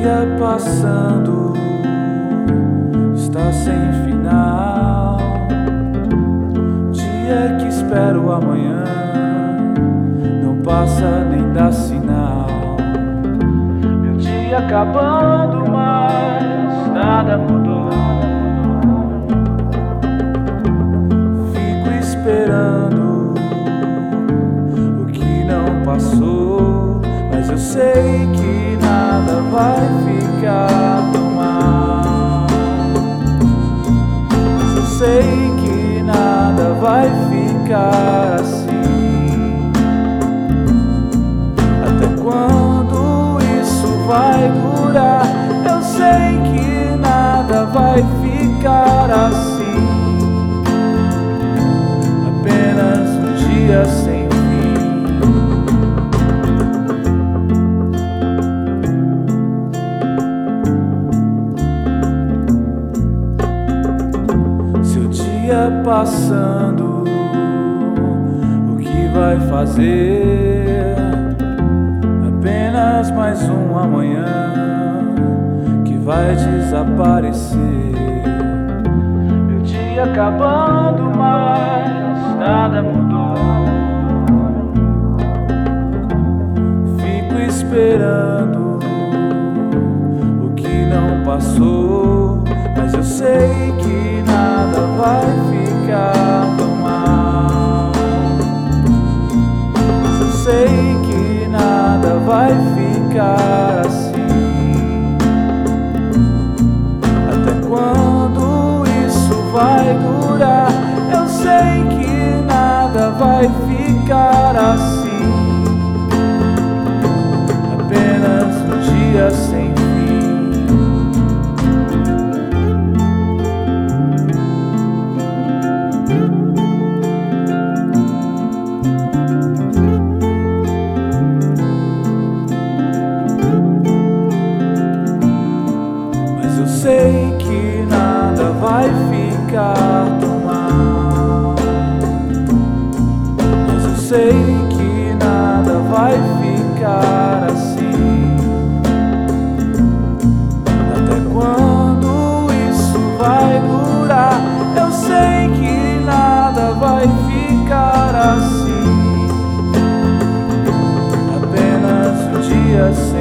dia passando está sem final. Dia que espero amanhã não passa nem dá sinal. Meu dia acabando, mas nada mudou. Fico esperando o que não passou, mas eu sei que ficar assim. Até quando isso vai durar? Eu sei que nada vai ficar assim. Apenas um dia sem passando, fazer? Apenas mais um amanhã que vai desaparecer. Meu dia acabando, mas nada mudou. Fico esperando o que não passou, vai durar? Eu sei que nada vai ficar assim. sei que nada vai ficar assim. Até quando isso vai durar? Eu sei que nada vai ficar assim. Apenas o um dia sem.